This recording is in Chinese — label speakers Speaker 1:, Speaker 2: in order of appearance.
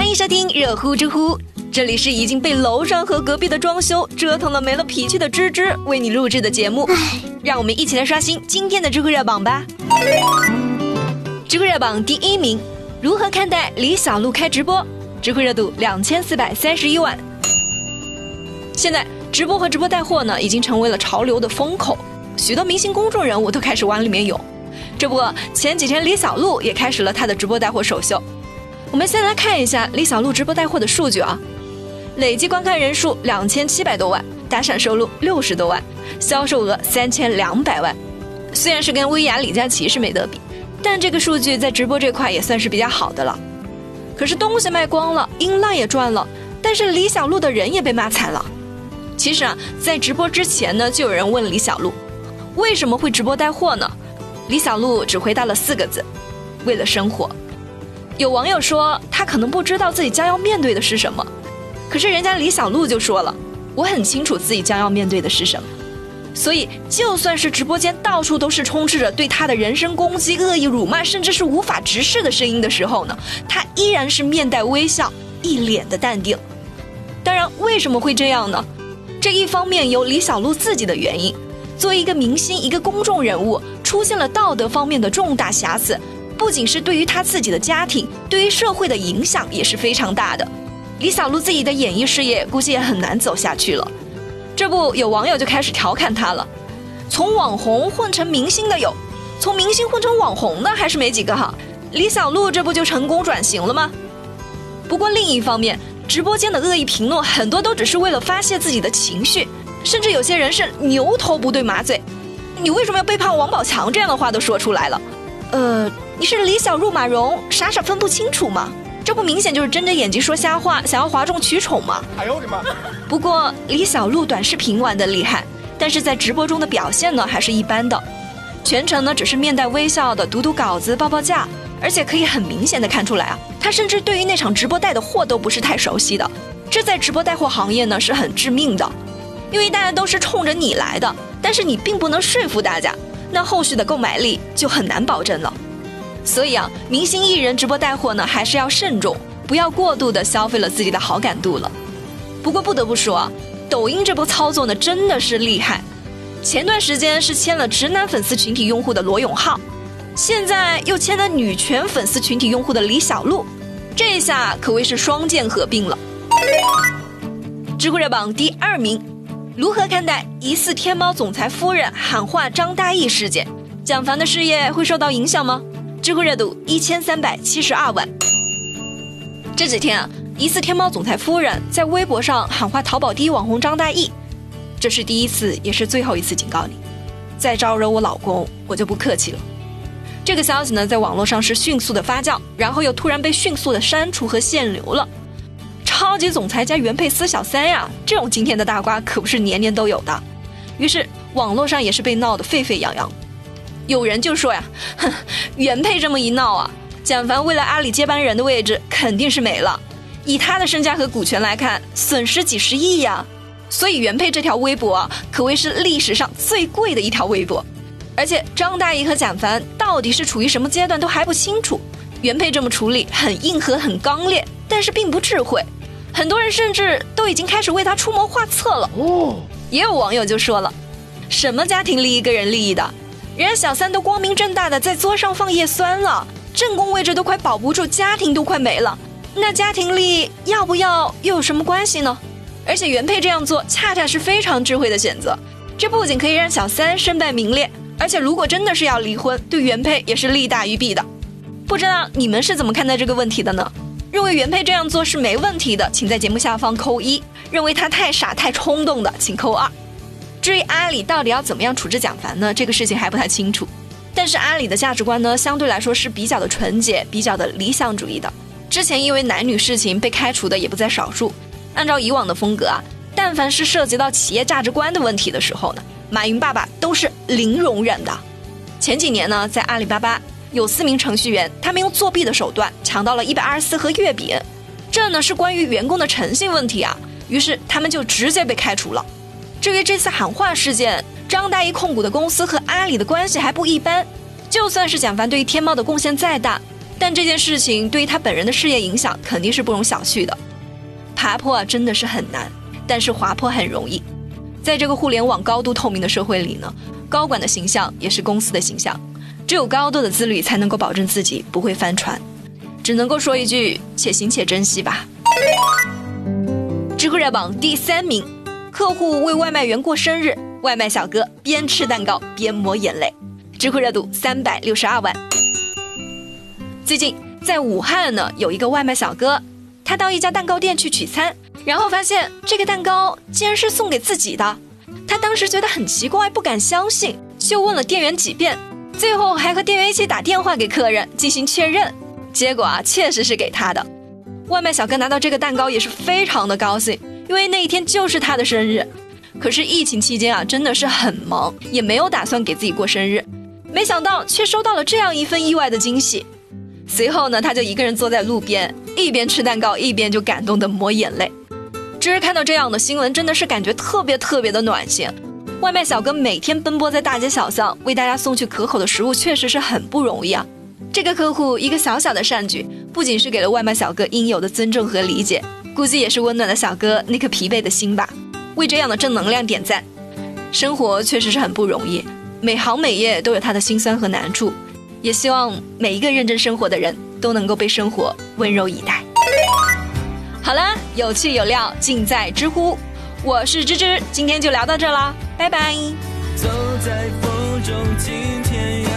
Speaker 1: 欢迎收听热乎知乎，这里是已经被楼上和隔壁的装修折腾的没了脾气的芝芝为你录制的节目。让我们一起来刷新今天的知乎热榜吧。知乎热榜第一名，如何看待李小璐开直播？知乎热度两千四百三十一万。现在直播和直播带货呢，已经成为了潮流的风口，许多明星公众人物都开始往里面涌。这不，前几天李小璐也开始了她的直播带货首秀。我们先来看一下李小璐直播带货的数据啊，累计观看人数两千七百多万，打赏收入六十多万，销售额三千两百万。虽然是跟薇娅、李佳琦是没得比，但这个数据在直播这块也算是比较好的了。可是东西卖光了，音浪也赚了，但是李小璐的人也被骂惨了。其实啊，在直播之前呢，就有人问李小璐，为什么会直播带货呢？李小璐只回答了四个字：为了生活。有网友说，他可能不知道自己将要面对的是什么，可是人家李小璐就说了，我很清楚自己将要面对的是什么，所以就算是直播间到处都是充斥着对他的人身攻击、恶意辱骂，甚至是无法直视的声音的时候呢，他依然是面带微笑，一脸的淡定。当然，为什么会这样呢？这一方面有李小璐自己的原因，作为一个明星、一个公众人物，出现了道德方面的重大瑕疵。不仅是对于他自己的家庭，对于社会的影响也是非常大的。李小璐自己的演艺事业估计也很难走下去了。这不，有网友就开始调侃他了：从网红混成明星的有，从明星混成网红的还是没几个哈。李小璐这不就成功转型了吗？不过另一方面，直播间的恶意评论很多都只是为了发泄自己的情绪，甚至有些人是牛头不对马嘴。你为什么要背叛王宝强？这样的话都说出来了。呃。你是李小璐、马蓉，傻傻分不清楚吗？这不明显就是睁着眼睛说瞎话，想要哗众取宠吗？哎呦我的妈！不过李小璐短视频玩的厉害，但是在直播中的表现呢还是一般的，全程呢只是面带微笑的读读稿子、报报价，而且可以很明显的看出来啊，他甚至对于那场直播带的货都不是太熟悉的，这在直播带货行业呢是很致命的，因为大家都是冲着你来的，但是你并不能说服大家，那后续的购买力就很难保证了。所以啊，明星艺人直播带货呢，还是要慎重，不要过度的消费了自己的好感度了。不过不得不说啊，抖音这波操作呢，真的是厉害。前段时间是签了直男粉丝群体用户的罗永浩，现在又签了女权粉丝群体用户的李小璐，这下可谓是双剑合并了。知乎热榜第二名，如何看待疑似天猫总裁夫人喊话张大奕事件？蒋凡的事业会受到影响吗？知乎热度一千三百七十二万。这几天啊，疑似天猫总裁夫人在微博上喊话淘宝第一网红张大奕，这是第一次，也是最后一次警告你，再招惹我老公，我就不客气了。这个消息呢，在网络上是迅速的发酵，然后又突然被迅速的删除和限流了。超级总裁加原配撕小三呀，这种惊天的大瓜可不是年年都有的。于是网络上也是被闹得沸沸扬扬。有人就说呀，哼，原配这么一闹啊，蒋凡为了阿里接班人的位置肯定是没了。以他的身家和股权来看，损失几十亿呀。所以原配这条微博可谓是历史上最贵的一条微博。而且张大奕和蒋凡到底是处于什么阶段都还不清楚。原配这么处理很硬核、很刚烈，但是并不智慧。很多人甚至都已经开始为他出谋划策了。哦，也有网友就说了，什么家庭利益、个人利益的？人家小三都光明正大的在桌上放叶酸了，正宫位置都快保不住，家庭都快没了，那家庭利益要不要又有什么关系呢？而且原配这样做恰恰是非常智慧的选择，这不仅可以让小三身败名裂，而且如果真的是要离婚，对原配也是利大于弊的。不知道你们是怎么看待这个问题的呢？认为原配这样做是没问题的，请在节目下方扣一；认为他太傻太冲动的，请扣二。至于阿里到底要怎么样处置蒋凡呢？这个事情还不太清楚。但是阿里的价值观呢，相对来说是比较的纯洁、比较的理想主义的。之前因为男女事情被开除的也不在少数。按照以往的风格啊，但凡是涉及到企业价值观的问题的时候呢，马云爸爸都是零容忍的。前几年呢，在阿里巴巴有四名程序员，他们用作弊的手段抢到了一百二十四盒月饼，这呢是关于员工的诚信问题啊，于是他们就直接被开除了。至于这次喊话事件，张大奕控股的公司和阿里的关系还不一般。就算是蒋凡对于天猫的贡献再大，但这件事情对于他本人的事业影响肯定是不容小觑的。爬坡啊，真的是很难，但是滑坡很容易。在这个互联网高度透明的社会里呢，高管的形象也是公司的形象。只有高度的自律，才能够保证自己不会翻船。只能够说一句：且行且珍惜吧。知乎热榜第三名，客户为外卖员过生日，外卖小哥边吃蛋糕边抹眼泪。知乎热度三百六十二万。最近在武汉呢，有一个外卖小哥，他到一家蛋糕店去取餐，然后发现这个蛋糕竟然是送给自己的。他当时觉得很奇怪，不敢相信，就问了店员几遍，最后还和店员一起打电话给客人进行确认。结果啊，确实是给他的。外卖小哥拿到这个蛋糕也是非常的高兴，因为那一天就是他的生日。可是疫情期间啊，真的是很忙，也没有打算给自己过生日。没想到却收到了这样一份意外的惊喜。随后呢，他就一个人坐在路边，一边吃蛋糕，一边就感动的抹眼泪。芝芝看到这样的新闻，真的是感觉特别特别的暖心。外卖小哥每天奔波在大街小巷，为大家送去可口的食物，确实是很不容易啊。这个客户一个小小的善举，不仅是给了外卖小哥应有的尊重和理解，估计也是温暖的小哥那颗疲惫的心吧。为这样的正能量点赞。生活确实是很不容易，每行每业都有它的辛酸和难处，也希望每一个认真生活的人都能够被生活温柔以待。好啦，有趣有料尽在知乎，我是芝芝，今天就聊到这啦，拜拜。走在风中，今天。